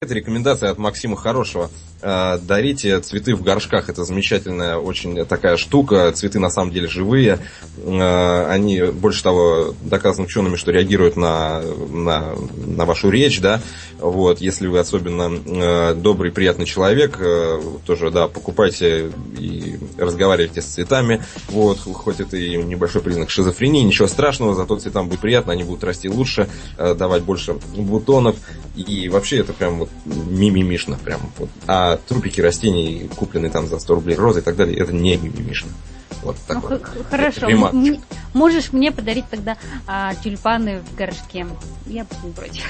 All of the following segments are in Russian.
Это рекомендация от Максима Хорошего. Э, дарите цветы в горшках. Это замечательная очень такая штука. Цветы на самом деле живые. Э, они, больше того, доказаны учеными, что реагируют на, на, на вашу речь. Да? Вот, если вы особенно э, добрый, приятный человек, тоже да, покупайте и разговаривайте с цветами. Вот, хоть это и небольшой признак шизофрении, ничего страшного, зато цветам будет приятно, они будут расти лучше, давать больше бутонов. И вообще это прям вот мимимишно. Прям вот. А трупики растений, купленные там за 100 рублей розы и так далее, это не мимимишно. Вот ну, такой. Хорошо. М- можешь мне подарить тогда а, тюльпаны в горшке. Я буду не против.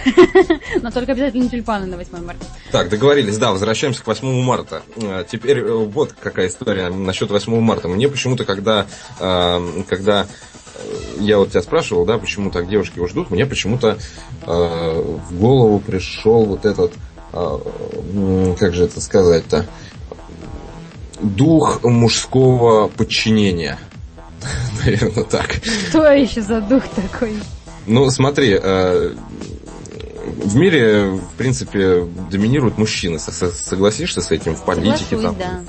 Но только обязательно тюльпаны на 8 марта. Так, договорились. Да, возвращаемся к 8 марта. А, теперь э, вот какая история насчет 8 марта. Мне почему-то, когда, а, когда я вот тебя спрашивал, да, почему так девушки его ждут, мне почему-то э, в голову пришел вот этот а, как же это сказать-то, дух мужского подчинения. Наверное, так. Что еще за дух такой? Ну, смотри, э, в мире, в принципе, доминируют мужчины. Согласишься с этим в политике? Соглашусь, там, да.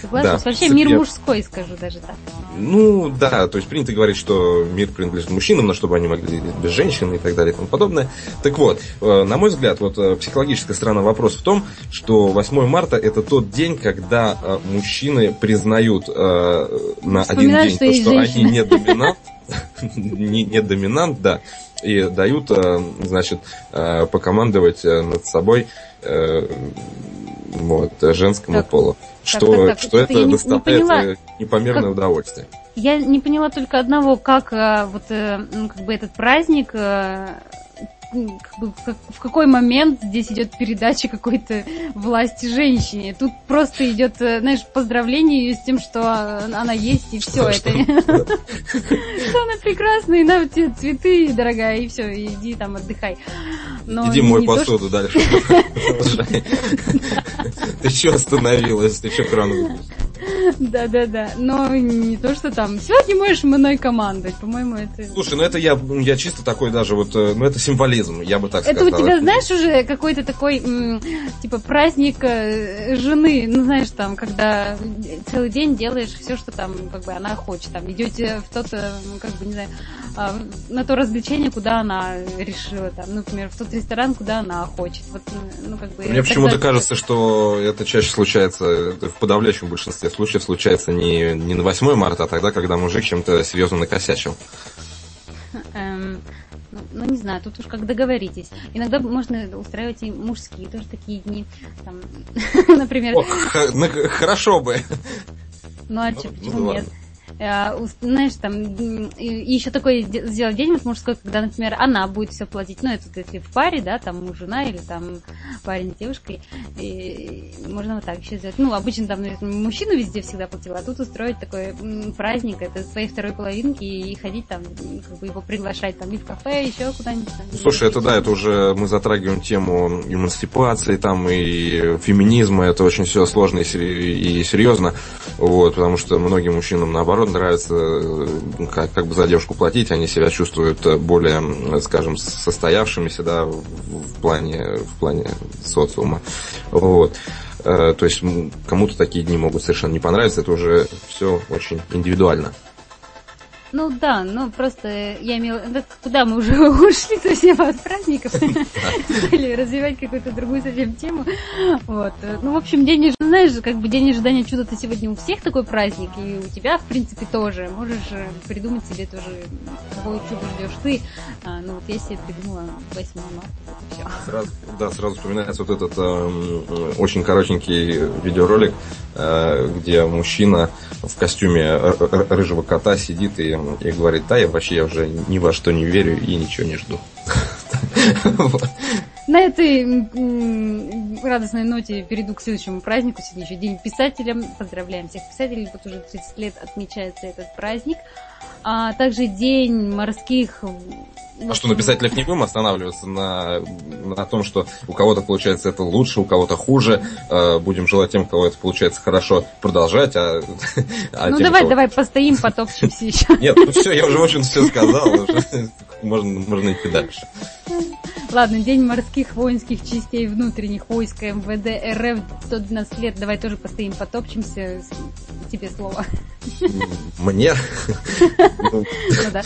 Соглашусь. Да, Вообще мир мужской, скажу даже так. Ну, да, то есть принято говорить, что мир принадлежит мужчинам, но чтобы они могли без женщин и так далее и тому подобное. Так вот, э, на мой взгляд, вот э, психологическая сторона вопроса в том, что 8 марта это тот день, когда э, мужчины признают на один день, что, то, что они не доминант, не, не доминант, да, и дают, значит, покомандовать над собой вот, женскому так, полу. Что, так, так, так. что это, это доставляет не непомерное как... удовольствие. Я не поняла только одного, как вот ну, как бы этот праздник в какой момент здесь идет передача какой-то власти женщине. Тут просто идет, э, знаешь, поздравление ее с тем, что она есть, и все это. Что она прекрасная, и на тебе цветы, дорогая, и все, иди там отдыхай. Иди мой посуду дальше. Ты что остановилась? Ты что кран да-да-да. Но не то, что там. Сегодня можешь мной командовать. По-моему, это... Слушай, ну это я, я чисто такой даже вот, э, ну это символизм, я бы так сказал. Это у тебя, знаешь, уже какой-то такой, типа, праздник э, жены, ну знаешь, там, когда целый день делаешь все, что там, как бы, она хочет. Там, идете в тот, э, как бы, не знаю, а, на то развлечение, куда она решила, там, например, в тот ресторан, куда она хочет. Вот, ну, как бы, Мне почему-то кажется, что это чаще случается в подавляющем большинстве случаев случается не, не на 8 марта, а тогда, когда мужик чем-то серьезно накосячил. Эм, ну, ну, не знаю, тут уж как договоритесь. Иногда можно устраивать и мужские тоже такие дни. Там, например... О, ну, хорошо бы. Ну а почему ну, нет? Э, знаешь, там, и еще такой сделать вот мужской, когда, например, она будет все платить, ну, это если в паре, да, там жена или там парень с девушкой, и можно вот так еще сделать. Ну, обычно там, мужчина везде всегда платил, а тут устроить такой праздник, это своей второй половинки, и ходить там, как бы его приглашать там и в кафе, еще куда-нибудь. Слушай, это да, это уже мы затрагиваем тему эмансипации там и феминизма, это очень все сложно и серьезно, вот, потому что многим мужчинам наоборот нравится э, как, как бы за девушку платить, они себя чувствуют э, более, скажем, состоявшимися, да, в плане, в плане социума. Вот. Э, то есть кому-то такие дни могут совершенно не понравиться, это уже все очень индивидуально. Ну да, ну просто я имела... Да, куда мы уже ушли совсем от праздников? Или развивать какую-то другую совсем тему. Вот. Ну, в общем, день ожидания, знаешь, как бы день ожидания чуда-то сегодня у всех такой праздник, и у тебя, в принципе, тоже. Можешь э, придумать себе тоже, какое чудо ждешь ты. А, ну, вот я себе придумала 8 марта. Сразу, да, сразу вспоминается вот этот э, очень коротенький видеоролик, э, где мужчина в костюме рыжего кота сидит и и говорит, да, я вообще я уже ни во что не верю и ничего не жду. На этой радостной ноте перейду к следующему празднику. Сегодня еще День писателя. Поздравляем всех писателей. Вот уже 30 лет отмечается этот праздник. А также День морских а что, на писателях не будем останавливаться на, на том, что у кого-то получается это лучше, у кого-то хуже. Э, будем желать тем, у кого это получается хорошо, продолжать. А, а ну тем, давай, кого... давай постоим, потопчемся еще. Нет, ну все, я уже, общем, все сказал. Можно, можно идти дальше. Ладно, День морских воинских частей внутренних войск МВД РФ 112 лет. Давай тоже постоим, потопчемся. Тебе слово. Мне? Ну да.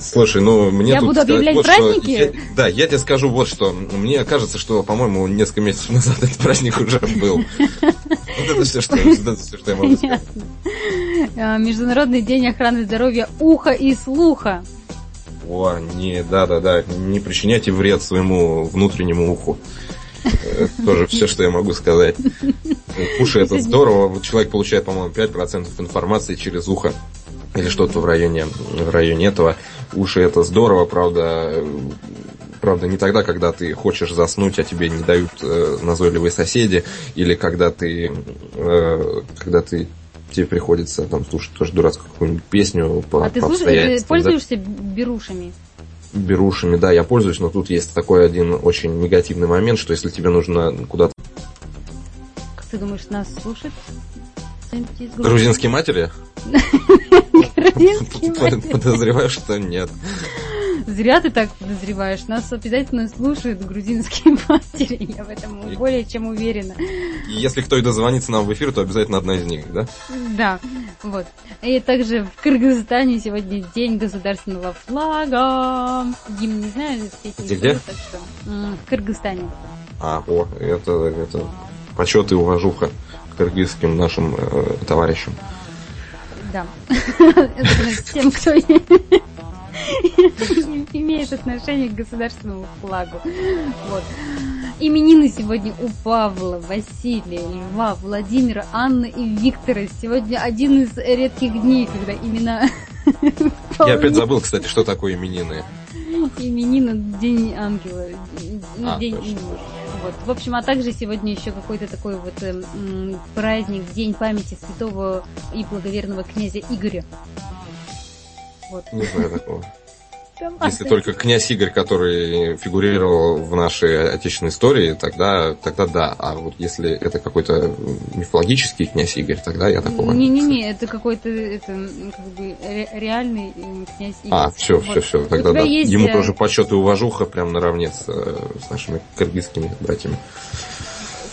Слушай, ну мне Я буду объявлять вот праздники? Я, да, я тебе скажу вот что. Мне кажется, что, по-моему, несколько месяцев назад этот праздник уже был. Вот это все, что, это все, что я могу сказать. А, Международный день охраны здоровья уха и слуха. О, не, да-да-да, не причиняйте вред своему внутреннему уху. Тоже все, что я могу сказать. Уши это здорово. Человек получает, по-моему, 5% информации через ухо. Или что-то в районе, в районе этого. Уши это здорово, правда, правда, не тогда, когда ты хочешь заснуть, а тебе не дают э, назойливые соседи, или когда ты, э, когда ты тебе приходится там слушать тоже дурацкую какую-нибудь песню по А ты, слушаешь, ты пользуешься берушами? Берушами, да, я пользуюсь, но тут есть такой один очень негативный момент, что если тебе нужно куда-то... Как ты думаешь, нас слушают? Грузинские матери? Подозреваю, что нет. Зря ты так подозреваешь. Нас обязательно слушают грузинские матери. Я в этом более чем уверена. Если кто и дозвонится нам в эфир, то обязательно одна из них, да? Да. Вот. И также в Кыргызстане сегодня день государственного флага. Гимн не знаю, где, где? Так что, в Кыргызстане. А, о, это, это почет и уважуха кыргызским нашим э, товарищам. Да. Тем, кто имеет отношение к государственному флагу. Вот. Именины сегодня у Павла, Василия, Льва, Владимира, Анны и Виктора. Сегодня один из редких дней, когда имена... Я опять забыл, кстати, что такое именины. Именина День Ангела. Ну, а, день имени. Вот. В общем, а также сегодня еще какой-то такой вот э, праздник, День памяти святого и благоверного князя Игоря. Вот. Не знаю такого. Если только князь Игорь, который фигурировал в нашей отечественной истории, тогда, тогда да. А вот если это какой-то мифологический князь Игорь, тогда я такого Не-не-не, это какой-то это, как бы реальный князь Игорь. А, все, вот. все, все. Тогда да. Есть... Ему э, тоже почет и уважуха прям наравне с, э, с нашими кыргызскими братьями.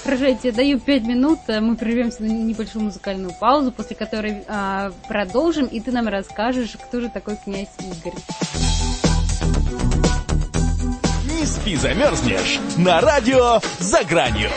Хорошо, я тебе даю пять минут, э, мы прервемся на небольшую музыкальную паузу, после которой а, продолжим, и ты нам расскажешь, кто же такой князь Игорь. Не спи, замерзнешь на радио «За гранью».